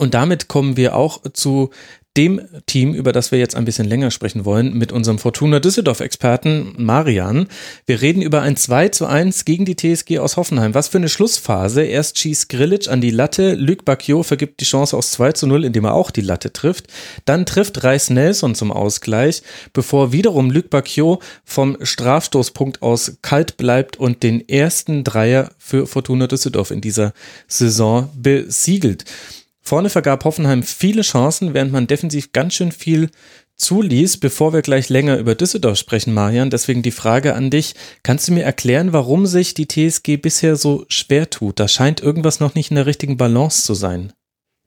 Und damit kommen wir auch zu dem Team, über das wir jetzt ein bisschen länger sprechen wollen, mit unserem Fortuna Düsseldorf-Experten Marian. Wir reden über ein 2 zu 1 gegen die TSG aus Hoffenheim. Was für eine Schlussphase. Erst schießt Grilic an die Latte, Luc Bacchio vergibt die Chance aus 2 zu 0, indem er auch die Latte trifft. Dann trifft Reis Nelson zum Ausgleich, bevor wiederum Luc Bacchio vom Strafstoßpunkt aus kalt bleibt und den ersten Dreier für Fortuna Düsseldorf in dieser Saison besiegelt. Vorne vergab Hoffenheim viele Chancen, während man defensiv ganz schön viel zuließ, bevor wir gleich länger über Düsseldorf sprechen, Marian. Deswegen die Frage an dich. Kannst du mir erklären, warum sich die TSG bisher so schwer tut? Da scheint irgendwas noch nicht in der richtigen Balance zu sein.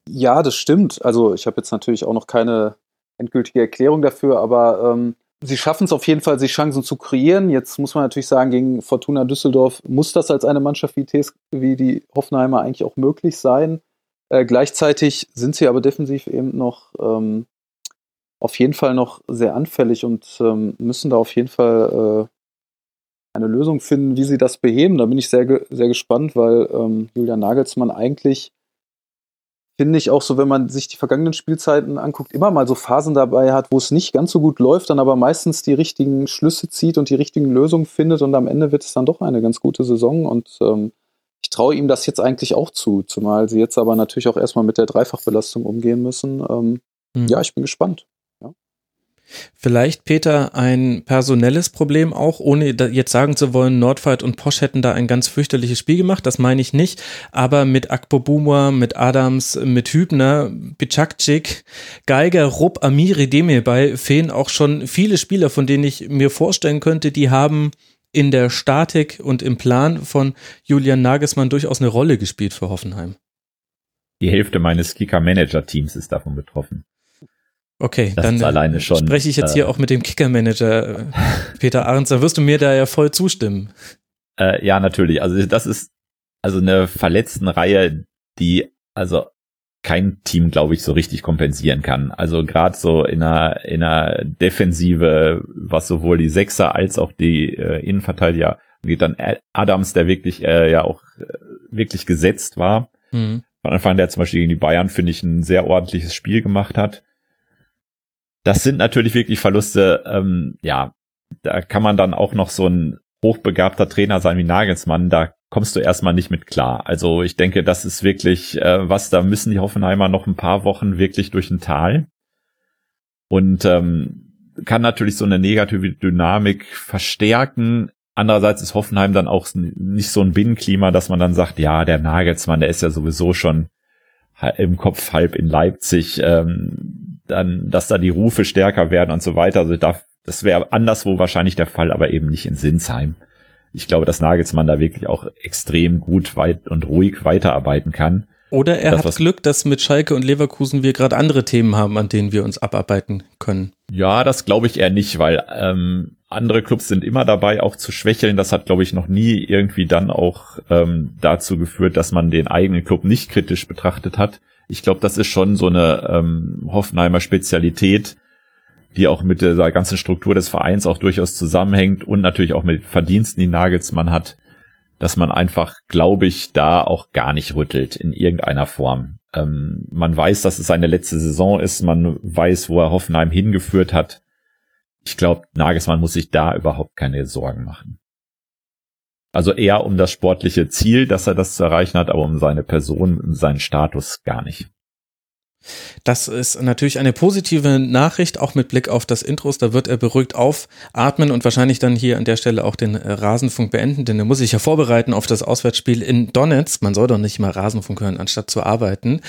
Ja, das stimmt. Also ich habe jetzt natürlich auch noch keine endgültige Erklärung dafür, aber ähm, sie schaffen es auf jeden Fall, sich Chancen zu kreieren. Jetzt muss man natürlich sagen, gegen Fortuna Düsseldorf muss das als eine Mannschaft wie, TSG, wie die Hoffenheimer eigentlich auch möglich sein. Äh, gleichzeitig sind sie aber defensiv eben noch ähm, auf jeden Fall noch sehr anfällig und ähm, müssen da auf jeden Fall äh, eine Lösung finden, wie sie das beheben. Da bin ich sehr, sehr gespannt, weil ähm, Julian Nagelsmann eigentlich, finde ich auch so, wenn man sich die vergangenen Spielzeiten anguckt, immer mal so Phasen dabei hat, wo es nicht ganz so gut läuft, dann aber meistens die richtigen Schlüsse zieht und die richtigen Lösungen findet und am Ende wird es dann doch eine ganz gute Saison und ähm, traue ihm das jetzt eigentlich auch zu, zumal sie jetzt aber natürlich auch erstmal mit der Dreifachbelastung umgehen müssen. Ähm, mhm. Ja, ich bin gespannt. Vielleicht, Peter, ein personelles Problem auch, ohne jetzt sagen zu wollen, Nordfight und Posch hätten da ein ganz fürchterliches Spiel gemacht, das meine ich nicht, aber mit Akpobumwa, mit Adams, mit Hübner, Bicakcik, Geiger, Rupp, Amiri, Demirbay fehlen auch schon viele Spieler, von denen ich mir vorstellen könnte, die haben in der Statik und im Plan von Julian Nagelsmann durchaus eine Rolle gespielt für Hoffenheim. Die Hälfte meines Kicker-Manager-Teams ist davon betroffen. Okay, das dann alleine schon, spreche ich jetzt äh, hier auch mit dem Kicker-Manager äh, Peter Ahrens, da wirst du mir da ja voll zustimmen. Äh, ja, natürlich. Also das ist also eine verletzten Reihe, die also kein Team, glaube ich, so richtig kompensieren kann. Also gerade so in einer, in einer Defensive, was sowohl die Sechser als auch die äh, Innenverteidiger geht dann Adams, der wirklich äh, ja auch äh, wirklich gesetzt war. Mhm. Von Anfang der zum Beispiel gegen die Bayern, finde ich, ein sehr ordentliches Spiel gemacht hat. Das sind natürlich wirklich Verluste, ähm, ja, da kann man dann auch noch so ein hochbegabter Trainer sein wie Nagelsmann, da kommst du erstmal nicht mit klar. Also ich denke, das ist wirklich äh, was, da müssen die Hoffenheimer noch ein paar Wochen wirklich durch ein Tal. Und ähm, kann natürlich so eine negative Dynamik verstärken. Andererseits ist Hoffenheim dann auch nicht so ein Binnenklima, dass man dann sagt, ja, der Nagelsmann, der ist ja sowieso schon im Kopf halb in Leipzig, ähm, dann, dass da die Rufe stärker werden und so weiter. Also da, das wäre anderswo wahrscheinlich der Fall, aber eben nicht in Sinsheim ich glaube, dass Nagelsmann da wirklich auch extrem gut weit und ruhig weiterarbeiten kann. Oder er das, hat Glück, dass mit Schalke und Leverkusen wir gerade andere Themen haben, an denen wir uns abarbeiten können. Ja, das glaube ich eher nicht, weil ähm, andere Clubs sind immer dabei, auch zu schwächeln. Das hat, glaube ich, noch nie irgendwie dann auch ähm, dazu geführt, dass man den eigenen Club nicht kritisch betrachtet hat. Ich glaube, das ist schon so eine ähm, Hoffenheimer Spezialität, die auch mit der ganzen Struktur des Vereins auch durchaus zusammenhängt und natürlich auch mit Verdiensten, die Nagelsmann hat, dass man einfach, glaube ich, da auch gar nicht rüttelt in irgendeiner Form. Ähm, man weiß, dass es seine letzte Saison ist, man weiß, wo er Hoffenheim hingeführt hat. Ich glaube, Nagelsmann muss sich da überhaupt keine Sorgen machen. Also eher um das sportliche Ziel, dass er das zu erreichen hat, aber um seine Person und seinen Status gar nicht. Das ist natürlich eine positive Nachricht, auch mit Blick auf das Intros. Da wird er beruhigt aufatmen und wahrscheinlich dann hier an der Stelle auch den äh, Rasenfunk beenden, denn er muss sich ja vorbereiten auf das Auswärtsspiel in Donetsk. Man soll doch nicht mal Rasenfunk hören, anstatt zu arbeiten.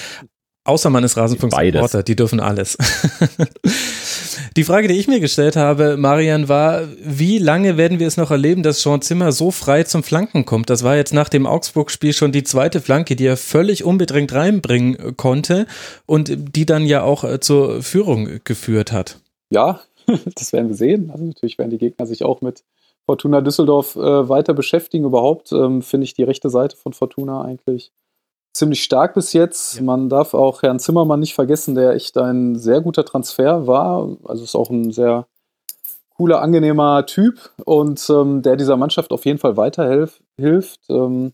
Außer man ist Rasenfunk-Supporter, die dürfen alles. die Frage, die ich mir gestellt habe, Marian, war, wie lange werden wir es noch erleben, dass Sean Zimmer so frei zum Flanken kommt? Das war jetzt nach dem Augsburg-Spiel schon die zweite Flanke, die er völlig unbedingt reinbringen konnte und die dann ja auch äh, zur Führung geführt hat. Ja, das werden wir sehen. Also natürlich werden die Gegner sich auch mit Fortuna Düsseldorf äh, weiter beschäftigen. Überhaupt ähm, finde ich die rechte Seite von Fortuna eigentlich ziemlich stark bis jetzt. Ja. Man darf auch Herrn Zimmermann nicht vergessen, der echt ein sehr guter Transfer war. Also ist auch ein sehr cooler, angenehmer Typ und ähm, der dieser Mannschaft auf jeden Fall weiterhilft. Ähm,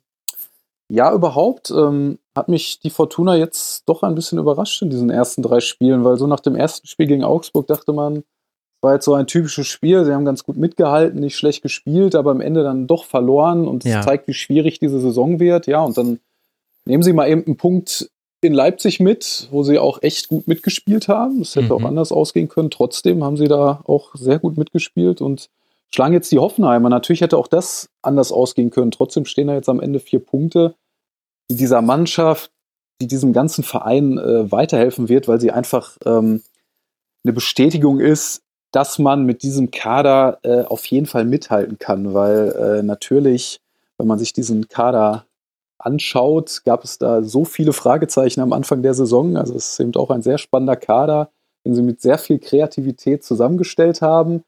ja, überhaupt ähm, hat mich die Fortuna jetzt doch ein bisschen überrascht in diesen ersten drei Spielen, weil so nach dem ersten Spiel gegen Augsburg dachte man, es war jetzt so ein typisches Spiel. Sie haben ganz gut mitgehalten, nicht schlecht gespielt, aber am Ende dann doch verloren und es ja. zeigt, wie schwierig diese Saison wird. Ja, und dann Nehmen Sie mal eben einen Punkt in Leipzig mit, wo Sie auch echt gut mitgespielt haben. Es hätte mhm. auch anders ausgehen können. Trotzdem haben Sie da auch sehr gut mitgespielt und schlagen jetzt die Hoffenheimer. Natürlich hätte auch das anders ausgehen können. Trotzdem stehen da jetzt am Ende vier Punkte, die dieser Mannschaft, die diesem ganzen Verein äh, weiterhelfen wird, weil sie einfach ähm, eine Bestätigung ist, dass man mit diesem Kader äh, auf jeden Fall mithalten kann, weil äh, natürlich, wenn man sich diesen Kader anschaut, gab es da so viele Fragezeichen am Anfang der Saison. Also es ist eben auch ein sehr spannender Kader, den sie mit sehr viel Kreativität zusammengestellt haben.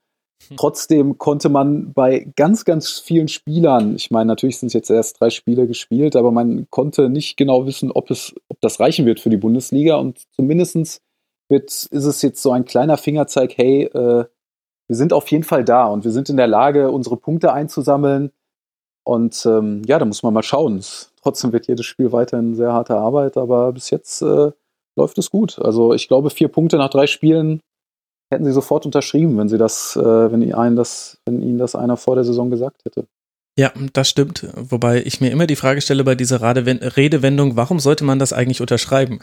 Hm. Trotzdem konnte man bei ganz, ganz vielen Spielern, ich meine, natürlich sind es jetzt erst drei Spiele gespielt, aber man konnte nicht genau wissen, ob, es, ob das reichen wird für die Bundesliga. Und zumindest wird, ist es jetzt so ein kleiner Fingerzeig, hey, äh, wir sind auf jeden Fall da und wir sind in der Lage, unsere Punkte einzusammeln. Und ähm, ja, da muss man mal schauen. Trotzdem wird jedes Spiel weiterhin sehr harte Arbeit, aber bis jetzt äh, läuft es gut. Also ich glaube, vier Punkte nach drei Spielen hätten sie sofort unterschrieben, wenn sie das, äh, wenn ihnen das, wenn ihnen das einer vor der Saison gesagt hätte. Ja, das stimmt. Wobei ich mir immer die Frage stelle bei dieser Redewendung, warum sollte man das eigentlich unterschreiben?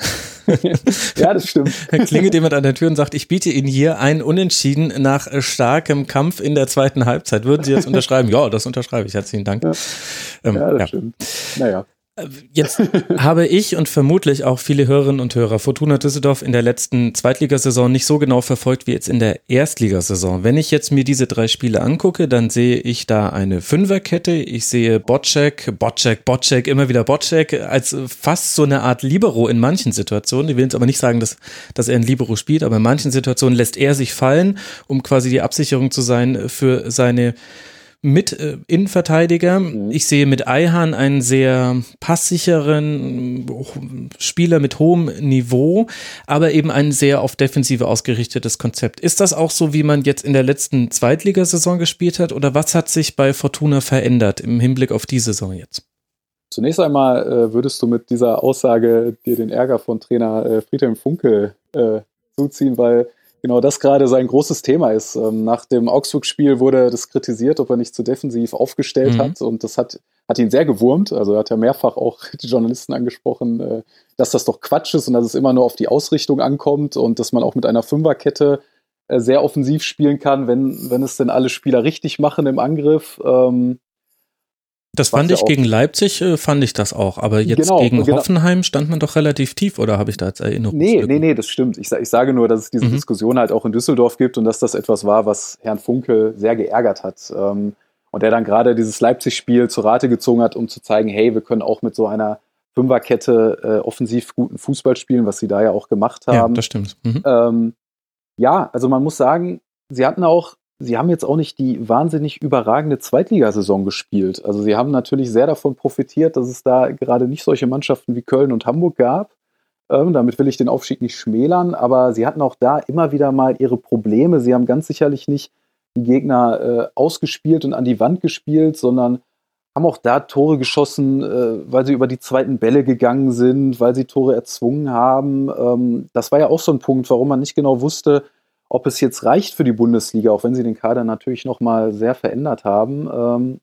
ja, das stimmt. Klingelt jemand an der Tür und sagt, ich biete Ihnen hier ein Unentschieden nach starkem Kampf in der zweiten Halbzeit. Würden Sie das unterschreiben? ja, das unterschreibe ich. Herzlichen Dank. Ja, ähm, ja das ja. stimmt. Naja. Jetzt habe ich und vermutlich auch viele Hörerinnen und Hörer Fortuna Düsseldorf in der letzten Zweitligasaison nicht so genau verfolgt wie jetzt in der Erstligasaison. Wenn ich jetzt mir diese drei Spiele angucke, dann sehe ich da eine Fünferkette. Ich sehe Bocek, Bocek, Bocek, immer wieder Bocek als fast so eine Art Libero in manchen Situationen. Ich will jetzt aber nicht sagen, dass, dass er ein Libero spielt, aber in manchen Situationen lässt er sich fallen, um quasi die Absicherung zu sein für seine mit äh, Innenverteidiger. Mhm. Ich sehe mit Eihan einen sehr passsicheren Spieler mit hohem Niveau, aber eben ein sehr auf Defensive ausgerichtetes Konzept. Ist das auch so, wie man jetzt in der letzten Zweitligasaison gespielt hat oder was hat sich bei Fortuna verändert im Hinblick auf die Saison jetzt? Zunächst einmal äh, würdest du mit dieser Aussage dir den Ärger von Trainer äh, Friedhelm Funke äh, zuziehen, weil genau das gerade sein großes Thema ist. Ähm, nach dem Augsburg-Spiel wurde das kritisiert, ob er nicht zu defensiv aufgestellt mhm. hat. Und das hat, hat ihn sehr gewurmt. Also er hat ja mehrfach auch die Journalisten angesprochen, äh, dass das doch Quatsch ist und dass es immer nur auf die Ausrichtung ankommt und dass man auch mit einer Fünferkette äh, sehr offensiv spielen kann, wenn, wenn es denn alle Spieler richtig machen im Angriff. Ähm, das fand ich gegen Leipzig, äh, fand ich das auch. Aber jetzt genau, gegen genau. Hoffenheim stand man doch relativ tief, oder habe ich da jetzt Erinnerung? Nee, nee, nee, das stimmt. Ich, ich, sage nur, dass es diese mhm. Diskussion halt auch in Düsseldorf gibt und dass das etwas war, was Herrn Funkel sehr geärgert hat. Ähm, und der dann gerade dieses Leipzig-Spiel zur Rate gezogen hat, um zu zeigen, hey, wir können auch mit so einer Fünferkette äh, offensiv guten Fußball spielen, was sie da ja auch gemacht haben. Ja, das stimmt. Mhm. Ähm, ja, also man muss sagen, sie hatten auch sie haben jetzt auch nicht die wahnsinnig überragende Zweitligasaison gespielt. Also sie haben natürlich sehr davon profitiert, dass es da gerade nicht solche Mannschaften wie Köln und Hamburg gab. Ähm, damit will ich den Aufstieg nicht schmälern, aber sie hatten auch da immer wieder mal ihre Probleme. Sie haben ganz sicherlich nicht die Gegner äh, ausgespielt und an die Wand gespielt, sondern haben auch da Tore geschossen, äh, weil sie über die zweiten Bälle gegangen sind, weil sie Tore erzwungen haben. Ähm, das war ja auch so ein Punkt, warum man nicht genau wusste, ob es jetzt reicht für die Bundesliga, auch wenn sie den Kader natürlich nochmal sehr verändert haben. Ähm,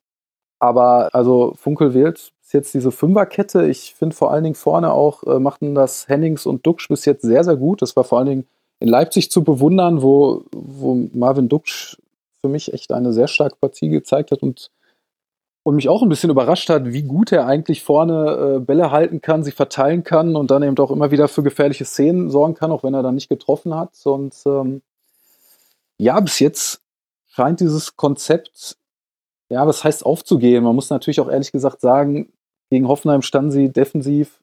Aber also Funkel wählt bis jetzt diese Fünferkette. Ich finde vor allen Dingen vorne auch äh, machten das Hennings und Duxch bis jetzt sehr, sehr gut. Das war vor allen Dingen in Leipzig zu bewundern, wo, wo Marvin Duxch für mich echt eine sehr starke Partie gezeigt hat und, und mich auch ein bisschen überrascht hat, wie gut er eigentlich vorne äh, Bälle halten kann, sie verteilen kann und dann eben auch immer wieder für gefährliche Szenen sorgen kann, auch wenn er dann nicht getroffen hat. Und ähm, ja, bis jetzt scheint dieses Konzept, ja, was heißt aufzugehen? Man muss natürlich auch ehrlich gesagt sagen, gegen Hoffenheim standen sie defensiv,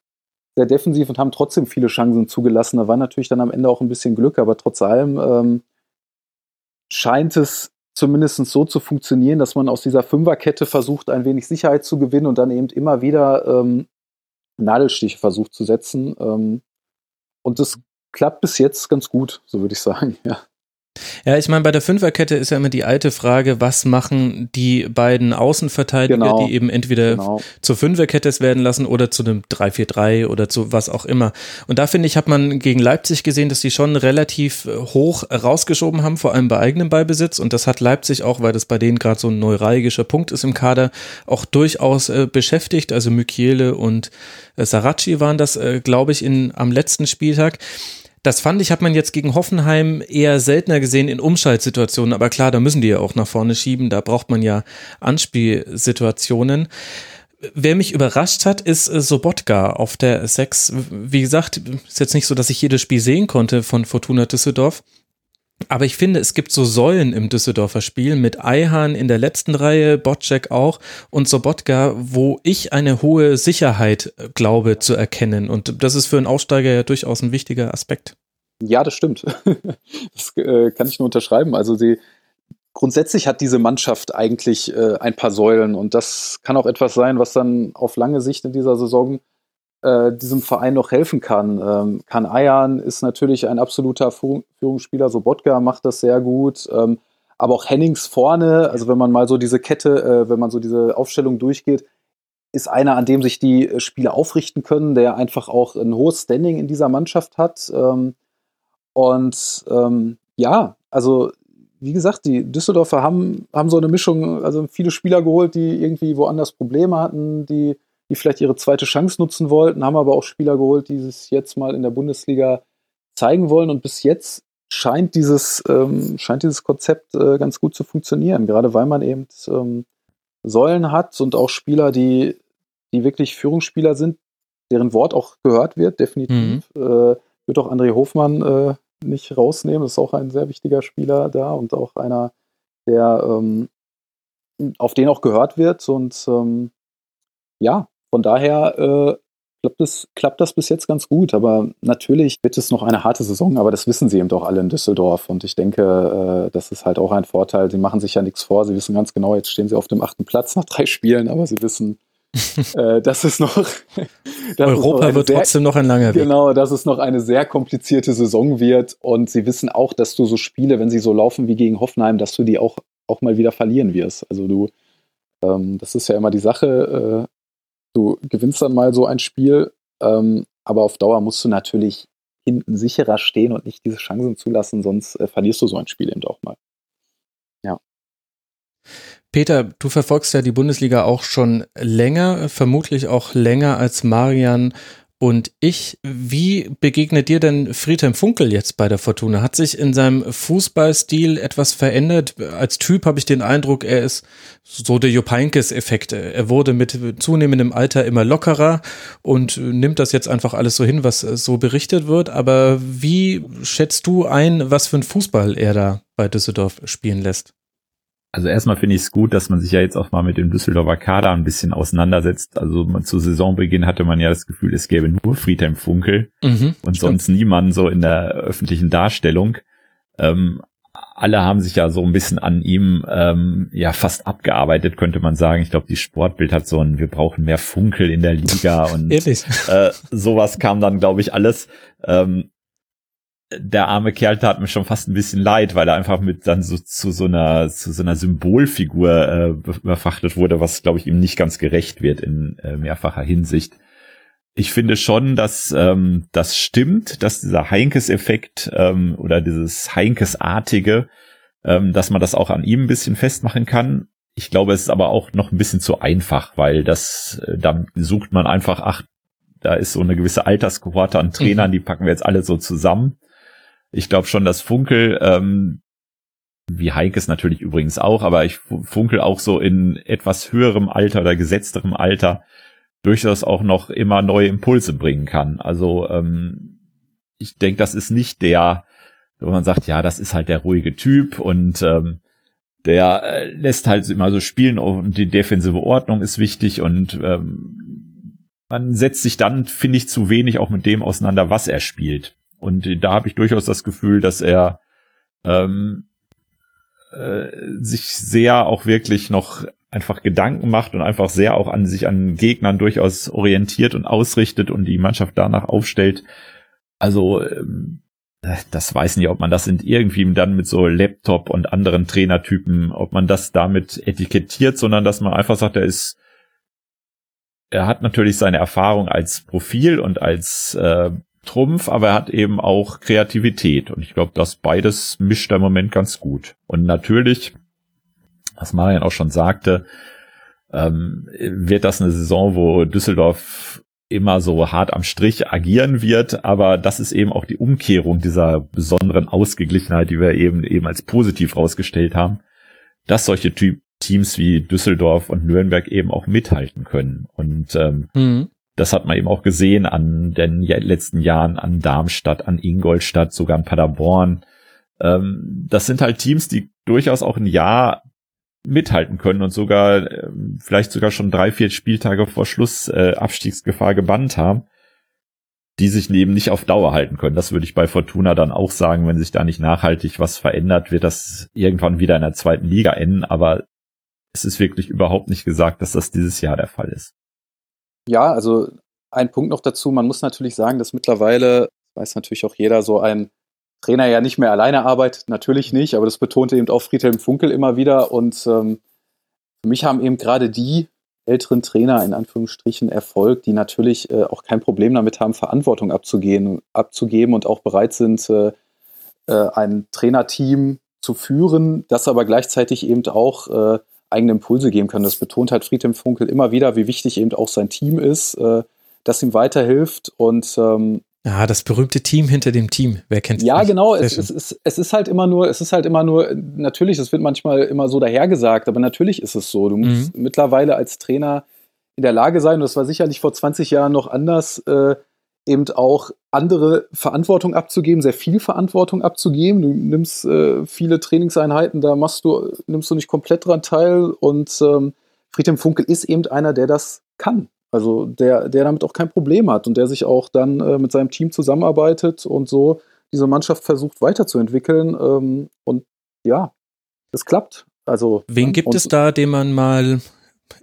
sehr defensiv und haben trotzdem viele Chancen zugelassen. Da war natürlich dann am Ende auch ein bisschen Glück, aber trotz allem ähm, scheint es zumindest so zu funktionieren, dass man aus dieser Fünferkette versucht, ein wenig Sicherheit zu gewinnen und dann eben immer wieder ähm, Nadelstiche versucht zu setzen. Ähm, und das klappt bis jetzt ganz gut, so würde ich sagen, ja. Ja, ich meine, bei der Fünferkette ist ja immer die alte Frage, was machen die beiden Außenverteidiger, genau. die eben entweder genau. zur Fünferkette es werden lassen oder zu einem 3-4-3 oder zu was auch immer. Und da finde ich, hat man gegen Leipzig gesehen, dass die schon relativ äh, hoch rausgeschoben haben, vor allem bei eigenem Beibesitz. Und das hat Leipzig auch, weil das bei denen gerade so ein neuralgischer Punkt ist im Kader, auch durchaus äh, beschäftigt. Also Mykiele und äh, Saracchi waren das, äh, glaube ich, in, am letzten Spieltag. Das fand ich, hat man jetzt gegen Hoffenheim eher seltener gesehen in Umschaltsituationen. Aber klar, da müssen die ja auch nach vorne schieben. Da braucht man ja Anspielsituationen. Wer mich überrascht hat, ist äh, Sobotka auf der 6. Wie gesagt, ist jetzt nicht so, dass ich jedes Spiel sehen konnte von Fortuna Düsseldorf. Aber ich finde, es gibt so Säulen im Düsseldorfer Spiel mit Eihan in der letzten Reihe, Bocek auch und Sobotka, wo ich eine hohe Sicherheit äh, glaube zu erkennen. Und das ist für einen Aussteiger ja durchaus ein wichtiger Aspekt. Ja, das stimmt. Das äh, kann ich nur unterschreiben. Also sie grundsätzlich hat diese Mannschaft eigentlich äh, ein paar Säulen und das kann auch etwas sein, was dann auf lange Sicht in dieser Saison äh, diesem Verein noch helfen kann. Ähm, Kan Ayan ist natürlich ein absoluter Führungsspieler, Sobotka macht das sehr gut. Ähm, aber auch Hennings vorne, also wenn man mal so diese Kette, äh, wenn man so diese Aufstellung durchgeht, ist einer, an dem sich die äh, Spieler aufrichten können, der einfach auch ein hohes Standing in dieser Mannschaft hat. Ähm, und ähm, ja, also wie gesagt, die Düsseldorfer haben, haben so eine Mischung, also viele Spieler geholt, die irgendwie woanders Probleme hatten, die die vielleicht ihre zweite Chance nutzen wollten, haben aber auch Spieler geholt, die es jetzt mal in der Bundesliga zeigen wollen. Und bis jetzt scheint dieses, ähm, scheint dieses Konzept äh, ganz gut zu funktionieren, gerade weil man eben ähm, Säulen hat und auch Spieler, die, die wirklich Führungsspieler sind, deren Wort auch gehört wird, definitiv. Mhm. Äh, wird auch André Hofmann äh, nicht rausnehmen, ist auch ein sehr wichtiger Spieler da und auch einer, der ähm, auf den auch gehört wird. Und ähm, ja, von daher äh, klappt, das, klappt das bis jetzt ganz gut. Aber natürlich wird es noch eine harte Saison, aber das wissen sie eben doch alle in Düsseldorf. Und ich denke, äh, das ist halt auch ein Vorteil. Sie machen sich ja nichts vor. Sie wissen ganz genau, jetzt stehen sie auf dem achten Platz nach drei Spielen, aber sie wissen, äh, das ist noch. das Europa noch wird sehr, trotzdem noch ein langer Weg. Genau, dass es noch eine sehr komplizierte Saison wird. Und sie wissen auch, dass du so Spiele, wenn sie so laufen wie gegen Hoffenheim, dass du die auch, auch mal wieder verlieren wirst. Also du, ähm, das ist ja immer die Sache. Du gewinnst dann mal so ein Spiel, ähm, aber auf Dauer musst du natürlich hinten sicherer stehen und nicht diese Chancen zulassen, sonst äh, verlierst du so ein Spiel eben auch mal. Ja. Peter, du verfolgst ja die Bundesliga auch schon länger, vermutlich auch länger als Marian und ich, wie begegnet dir denn Friedhelm Funkel jetzt bei der Fortuna? Hat sich in seinem Fußballstil etwas verändert? Als Typ habe ich den Eindruck, er ist so der Jupp Heynckes-Effekt. Er wurde mit zunehmendem Alter immer lockerer und nimmt das jetzt einfach alles so hin, was so berichtet wird. Aber wie schätzt du ein, was für ein Fußball er da bei Düsseldorf spielen lässt? Also erstmal finde ich es gut, dass man sich ja jetzt auch mal mit dem Düsseldorfer Kader ein bisschen auseinandersetzt. Also man, zu Saisonbeginn hatte man ja das Gefühl, es gäbe nur Friedhelm Funkel mhm, und stimmt. sonst niemanden so in der öffentlichen Darstellung. Ähm, alle haben sich ja so ein bisschen an ihm ähm, ja fast abgearbeitet, könnte man sagen. Ich glaube, die Sportbild hat so ein, wir brauchen mehr Funkel in der Liga und äh, sowas kam dann, glaube ich, alles. Ähm, der arme Kerl tat mir schon fast ein bisschen leid, weil er einfach mit dann so zu so einer zu so einer Symbolfigur äh, überfrachtet wurde, was glaube ich ihm nicht ganz gerecht wird in äh, mehrfacher Hinsicht. Ich finde schon, dass ähm, das stimmt, dass dieser Heinkes-Effekt ähm, oder dieses Heinkes-artige, ähm, dass man das auch an ihm ein bisschen festmachen kann. ich glaube, es ist aber auch noch ein bisschen zu einfach, weil das, äh, da sucht man einfach, ach, da ist so eine gewisse Alterskohorte an Trainern, mhm. die packen wir jetzt alle so zusammen. Ich glaube schon, dass Funkel, ähm, wie Heikes natürlich übrigens auch, aber ich funkel auch so in etwas höherem Alter oder gesetzterem Alter durchaus auch noch immer neue Impulse bringen kann. Also ähm, ich denke, das ist nicht der, wo man sagt, ja, das ist halt der ruhige Typ und ähm, der äh, lässt halt immer so spielen und die defensive Ordnung ist wichtig und ähm, man setzt sich dann, finde ich, zu wenig auch mit dem auseinander, was er spielt. Und da habe ich durchaus das Gefühl, dass er ähm, äh, sich sehr auch wirklich noch einfach Gedanken macht und einfach sehr auch an sich an Gegnern durchaus orientiert und ausrichtet und die Mannschaft danach aufstellt. Also ähm, das weiß nicht, ob man das in irgendwie dann mit so Laptop und anderen Trainertypen, ob man das damit etikettiert, sondern dass man einfach sagt, er ist, er hat natürlich seine Erfahrung als Profil und als äh, Trumpf, aber er hat eben auch Kreativität. Und ich glaube, das beides mischt er im Moment ganz gut. Und natürlich, was Marian auch schon sagte, ähm, wird das eine Saison, wo Düsseldorf immer so hart am Strich agieren wird, aber das ist eben auch die Umkehrung dieser besonderen Ausgeglichenheit, die wir eben eben als positiv rausgestellt haben, dass solche Teams wie Düsseldorf und Nürnberg eben auch mithalten können. Und ähm, mhm. Das hat man eben auch gesehen an den letzten Jahren an Darmstadt, an Ingolstadt, sogar an Paderborn. Ähm, das sind halt Teams, die durchaus auch ein Jahr mithalten können und sogar äh, vielleicht sogar schon drei, vier Spieltage vor Schluss äh, Abstiegsgefahr gebannt haben, die sich eben nicht auf Dauer halten können. Das würde ich bei Fortuna dann auch sagen, wenn sich da nicht nachhaltig was verändert, wird das irgendwann wieder in der zweiten Liga enden, aber es ist wirklich überhaupt nicht gesagt, dass das dieses Jahr der Fall ist. Ja, also ein Punkt noch dazu, man muss natürlich sagen, dass mittlerweile, weiß natürlich auch jeder, so ein Trainer ja nicht mehr alleine arbeitet, natürlich nicht, aber das betonte eben auch Friedhelm Funkel immer wieder. Und ähm, für mich haben eben gerade die älteren Trainer in Anführungsstrichen Erfolg, die natürlich äh, auch kein Problem damit haben, Verantwortung abzugehen, abzugeben und auch bereit sind, äh, äh, ein Trainerteam zu führen, das aber gleichzeitig eben auch äh, eigene Impulse geben kann. Das betont halt Friedhelm Funkel immer wieder, wie wichtig eben auch sein Team ist, äh, das ihm weiterhilft und ähm, ja, das berühmte Team hinter dem Team. Wer kennt es? Ja, nicht? genau. Es, es, ist, es ist halt immer nur, es ist halt immer nur, natürlich, es wird manchmal immer so dahergesagt, aber natürlich ist es so. Du musst mhm. mittlerweile als Trainer in der Lage sein, und das war sicherlich vor 20 Jahren noch anders, äh, eben auch andere Verantwortung abzugeben, sehr viel Verantwortung abzugeben. Du nimmst äh, viele Trainingseinheiten, da machst du, nimmst du nicht komplett dran teil und ähm, Friedhelm Funkel ist eben einer, der das kann. Also der, der damit auch kein Problem hat und der sich auch dann äh, mit seinem Team zusammenarbeitet und so diese Mannschaft versucht weiterzuentwickeln. Ähm, und ja, es klappt. Also, Wen gibt es da, den man mal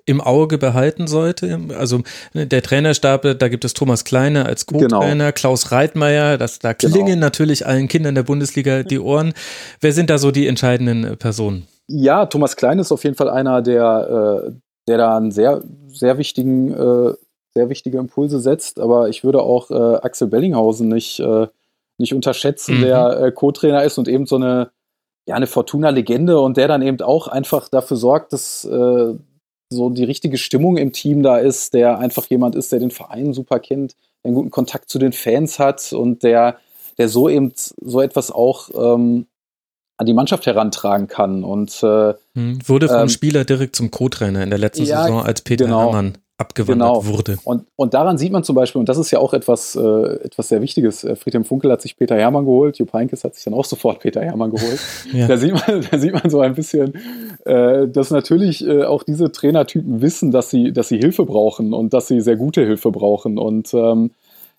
im Auge behalten sollte? Also ne, der Trainerstab, da gibt es Thomas Kleine als Co-Trainer, genau. Klaus Reitmeier, das, da klingen genau. natürlich allen Kindern der Bundesliga die Ohren. Wer sind da so die entscheidenden Personen? Ja, Thomas Kleine ist auf jeden Fall einer, der, äh, der da einen sehr, sehr wichtigen, äh, sehr wichtige Impulse setzt. Aber ich würde auch äh, Axel Bellinghausen nicht, äh, nicht unterschätzen, mhm. der äh, Co-Trainer ist und eben so eine, ja, eine Fortuna-Legende und der dann eben auch einfach dafür sorgt, dass äh, so die richtige Stimmung im Team da ist, der einfach jemand ist, der den Verein super kennt, einen guten Kontakt zu den Fans hat und der, der so eben so etwas auch ähm, an die Mannschaft herantragen kann. Und äh, hm, wurde vom ähm, Spieler direkt zum Co-Trainer in der letzten ja, Saison, als Peter genau, Herrmann abgewandert genau. wurde. Und, und daran sieht man zum Beispiel, und das ist ja auch etwas, äh, etwas sehr Wichtiges, äh, Friedhelm Funkel hat sich Peter Herrmann geholt, Jupp Heynckes hat sich dann auch sofort Peter Herrmann geholt. ja. da, sieht man, da sieht man so ein bisschen, äh, dass natürlich äh, auch diese Trainertypen wissen, dass sie, dass sie Hilfe brauchen und dass sie sehr gute Hilfe brauchen. Und ähm,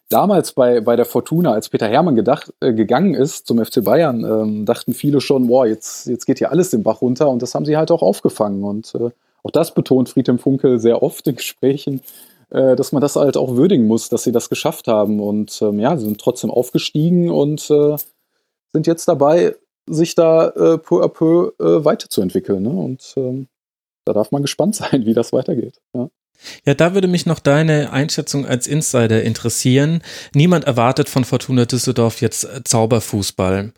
damals bei, bei der Fortuna, als Peter Hermann gedacht, äh, gegangen ist zum FC Bayern, ähm, dachten viele schon, boah, jetzt, jetzt geht hier alles den Bach runter und das haben sie halt auch aufgefangen. Und äh, auch das betont Friedhelm Funkel sehr oft in Gesprächen, äh, dass man das halt auch würdigen muss, dass sie das geschafft haben. Und ähm, ja, sie sind trotzdem aufgestiegen und äh, sind jetzt dabei, sich da äh, peu à peu äh, weiterzuentwickeln. Ne? Und ähm, da darf man gespannt sein, wie das weitergeht. Ja. Ja, da würde mich noch deine Einschätzung als Insider interessieren. Niemand erwartet von Fortuna Düsseldorf jetzt äh, Zauberfußball.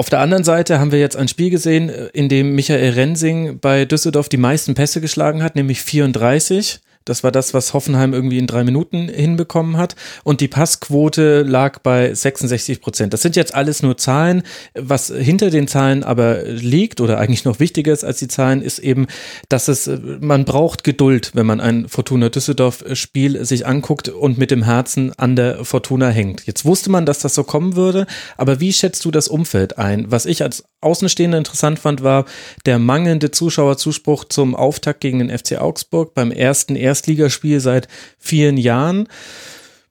Auf der anderen Seite haben wir jetzt ein Spiel gesehen, in dem Michael Rensing bei Düsseldorf die meisten Pässe geschlagen hat, nämlich 34. Das war das, was Hoffenheim irgendwie in drei Minuten hinbekommen hat. Und die Passquote lag bei 66 Prozent. Das sind jetzt alles nur Zahlen. Was hinter den Zahlen aber liegt oder eigentlich noch wichtiger ist als die Zahlen, ist eben, dass es, man braucht Geduld, wenn man ein Fortuna Düsseldorf Spiel sich anguckt und mit dem Herzen an der Fortuna hängt. Jetzt wusste man, dass das so kommen würde. Aber wie schätzt du das Umfeld ein? Was ich als Außenstehender interessant fand, war der mangelnde Zuschauerzuspruch zum Auftakt gegen den FC Augsburg beim ersten Erstligaspiel seit vielen Jahren.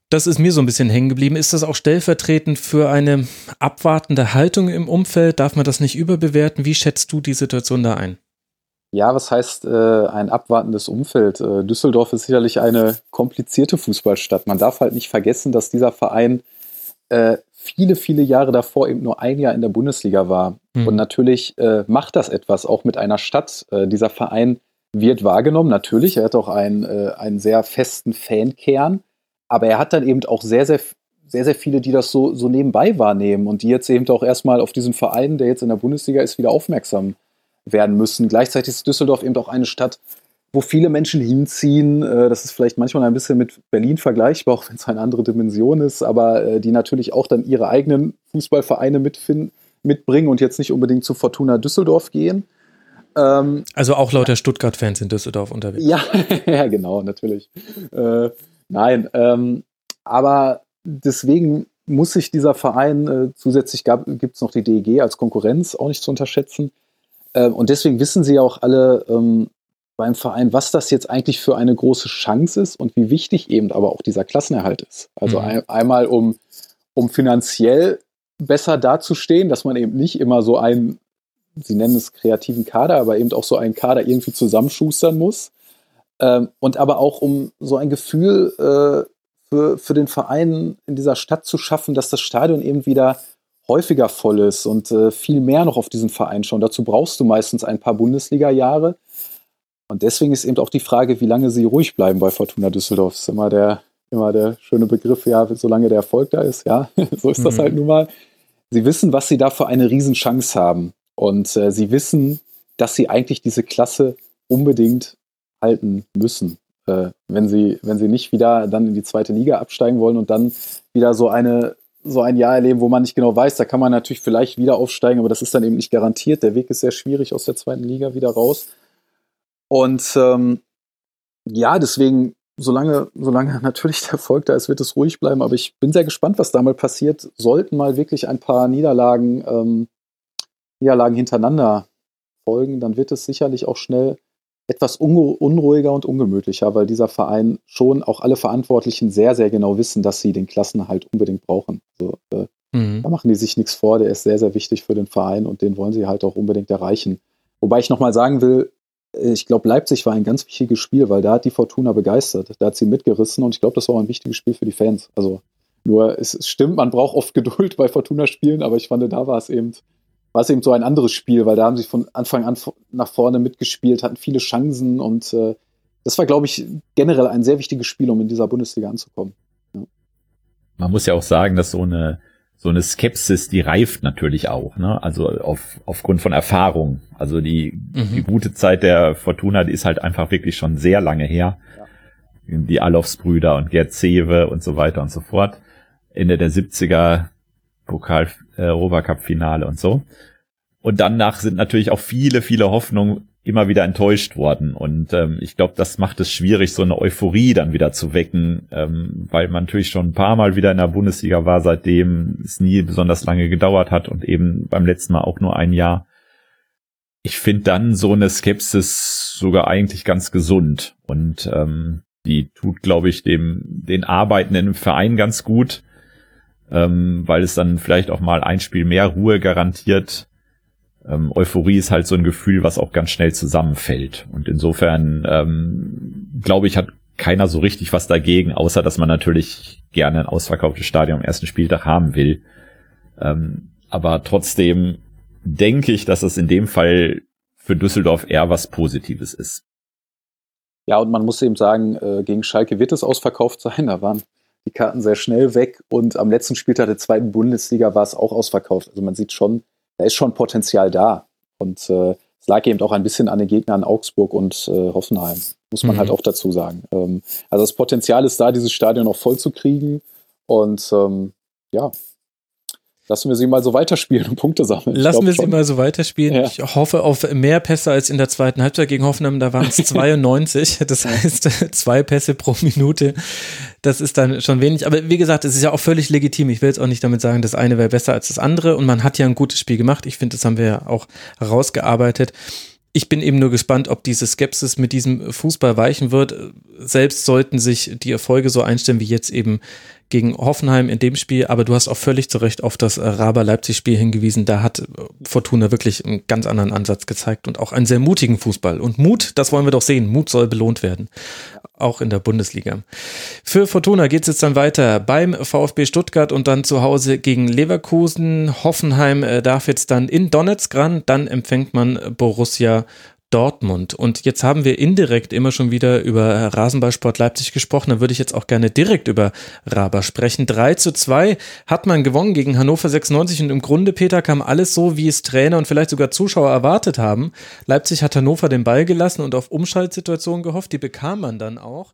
Das ist mir so ein bisschen hängen geblieben. Ist das auch stellvertretend für eine abwartende Haltung im Umfeld? Darf man das nicht überbewerten? Wie schätzt du die Situation da ein? Ja, was heißt äh, ein abwartendes Umfeld? Äh, Düsseldorf ist sicherlich eine komplizierte Fußballstadt. Man darf halt nicht vergessen, dass dieser Verein äh, viele, viele Jahre davor eben nur ein Jahr in der Bundesliga war. Mhm. Und natürlich äh, macht das etwas auch mit einer Stadt. Äh, dieser Verein wird wahrgenommen, natürlich. Er hat auch einen, äh, einen sehr festen Fankern, aber er hat dann eben auch sehr, sehr, sehr, sehr viele, die das so, so nebenbei wahrnehmen und die jetzt eben auch erstmal auf diesen Verein, der jetzt in der Bundesliga ist, wieder aufmerksam werden müssen. Gleichzeitig ist Düsseldorf eben auch eine Stadt, wo viele Menschen hinziehen. Äh, das ist vielleicht manchmal ein bisschen mit Berlin vergleichbar, auch wenn es eine andere Dimension ist, aber äh, die natürlich auch dann ihre eigenen Fußballvereine mitfinden, mitbringen und jetzt nicht unbedingt zu Fortuna Düsseldorf gehen. Ähm, also auch lauter Stuttgart-Fans in Düsseldorf unterwegs. Ja, ja genau, natürlich. Äh, nein, ähm, aber deswegen muss sich dieser Verein, äh, zusätzlich gibt es noch die DEG als Konkurrenz, auch nicht zu unterschätzen. Äh, und deswegen wissen sie auch alle ähm, beim Verein, was das jetzt eigentlich für eine große Chance ist und wie wichtig eben aber auch dieser Klassenerhalt ist. Also mhm. ein, einmal, um, um finanziell besser dazustehen, dass man eben nicht immer so einen Sie nennen es kreativen Kader, aber eben auch so einen Kader irgendwie zusammenschustern muss. Ähm, und aber auch um so ein Gefühl äh, für, für den Verein in dieser Stadt zu schaffen, dass das Stadion eben wieder häufiger voll ist und äh, viel mehr noch auf diesen Verein schauen. Dazu brauchst du meistens ein paar Bundesliga-Jahre. Und deswegen ist eben auch die Frage, wie lange sie ruhig bleiben bei Fortuna Düsseldorf. Das ist immer der, immer der schöne Begriff, ja, solange der Erfolg da ist, ja, so ist das mhm. halt nun mal. Sie wissen, was sie da für eine Riesenchance haben. Und äh, sie wissen, dass sie eigentlich diese Klasse unbedingt halten müssen. Äh, wenn, sie, wenn sie nicht wieder dann in die zweite Liga absteigen wollen und dann wieder so eine so ein Jahr erleben, wo man nicht genau weiß, da kann man natürlich vielleicht wieder aufsteigen, aber das ist dann eben nicht garantiert. Der Weg ist sehr schwierig aus der zweiten Liga wieder raus. Und ähm, ja, deswegen, solange, solange natürlich der Erfolg da ist, wird es ruhig bleiben. Aber ich bin sehr gespannt, was da mal passiert. Sollten mal wirklich ein paar Niederlagen ähm, Niederlagen hintereinander folgen, dann wird es sicherlich auch schnell etwas unruhiger und ungemütlicher, weil dieser Verein schon auch alle Verantwortlichen sehr, sehr genau wissen, dass sie den Klassenhalt unbedingt brauchen. Also, äh, mhm. Da machen die sich nichts vor, der ist sehr, sehr wichtig für den Verein und den wollen sie halt auch unbedingt erreichen. Wobei ich nochmal sagen will, ich glaube, Leipzig war ein ganz wichtiges Spiel, weil da hat die Fortuna begeistert. Da hat sie mitgerissen und ich glaube, das war auch ein wichtiges Spiel für die Fans. Also nur, es, es stimmt, man braucht oft Geduld bei Fortuna-Spielen, aber ich fand, da war es eben war es eben so ein anderes Spiel, weil da haben sie von Anfang an nach vorne mitgespielt, hatten viele Chancen und äh, das war, glaube ich, generell ein sehr wichtiges Spiel, um in dieser Bundesliga anzukommen. Ja. Man muss ja auch sagen, dass so eine so eine Skepsis, die reift natürlich auch, ne? Also auf, aufgrund von Erfahrung. Also die, mhm. die gute Zeit der Fortuna, die ist halt einfach wirklich schon sehr lange her. Ja. Die Alofs-Brüder und Gerd Zewe und so weiter und so fort. Ende der 70er Pokal äh, Europacup Finale und so. Und danach sind natürlich auch viele, viele Hoffnungen immer wieder enttäuscht worden. Und ähm, ich glaube, das macht es schwierig, so eine Euphorie dann wieder zu wecken, ähm, weil man natürlich schon ein paar Mal wieder in der Bundesliga war, seitdem es nie besonders lange gedauert hat und eben beim letzten Mal auch nur ein Jahr. Ich finde dann so eine Skepsis sogar eigentlich ganz gesund und ähm, die tut, glaube ich, dem den Arbeitenden im Verein ganz gut ähm, weil es dann vielleicht auch mal ein Spiel mehr Ruhe garantiert. Ähm, Euphorie ist halt so ein Gefühl, was auch ganz schnell zusammenfällt. Und insofern, ähm, glaube ich, hat keiner so richtig was dagegen, außer dass man natürlich gerne ein ausverkauftes Stadion am ersten Spieltag haben will. Ähm, aber trotzdem denke ich, dass es in dem Fall für Düsseldorf eher was Positives ist. Ja, und man muss eben sagen, äh, gegen Schalke wird es ausverkauft sein. Da waren die Karten sehr schnell weg und am letzten Spieltag der zweiten Bundesliga war es auch ausverkauft. Also man sieht schon, da ist schon Potenzial da. Und äh, es lag eben auch ein bisschen an den Gegnern Augsburg und äh, Hoffenheim, muss man mhm. halt auch dazu sagen. Ähm, also das Potenzial ist da, dieses Stadion noch voll zu kriegen. Und ähm, ja, lassen wir sie mal so weiterspielen und Punkte sammeln. Lassen wir sie mal so weiterspielen. Ja. Ich hoffe auf mehr Pässe als in der zweiten Halbzeit gegen Hoffenheim. Da waren es 92. Das heißt, zwei Pässe pro Minute. Das ist dann schon wenig. Aber wie gesagt, es ist ja auch völlig legitim. Ich will jetzt auch nicht damit sagen, das eine wäre besser als das andere. Und man hat ja ein gutes Spiel gemacht. Ich finde, das haben wir ja auch herausgearbeitet. Ich bin eben nur gespannt, ob diese Skepsis mit diesem Fußball weichen wird. Selbst sollten sich die Erfolge so einstellen wie jetzt eben gegen Hoffenheim in dem Spiel, aber du hast auch völlig zu Recht auf das Raber-Leipzig-Spiel hingewiesen. Da hat Fortuna wirklich einen ganz anderen Ansatz gezeigt und auch einen sehr mutigen Fußball. Und Mut, das wollen wir doch sehen. Mut soll belohnt werden. Auch in der Bundesliga. Für Fortuna geht es jetzt dann weiter beim VfB Stuttgart und dann zu Hause gegen Leverkusen. Hoffenheim äh, darf jetzt dann in Donetsk ran, dann empfängt man Borussia Dortmund. Und jetzt haben wir indirekt immer schon wieder über Rasenballsport Leipzig gesprochen. Da würde ich jetzt auch gerne direkt über Raber sprechen. 3 zu 2 hat man gewonnen gegen Hannover 96 und im Grunde, Peter, kam alles so, wie es Trainer und vielleicht sogar Zuschauer erwartet haben. Leipzig hat Hannover den Ball gelassen und auf Umschaltsituationen gehofft. Die bekam man dann auch.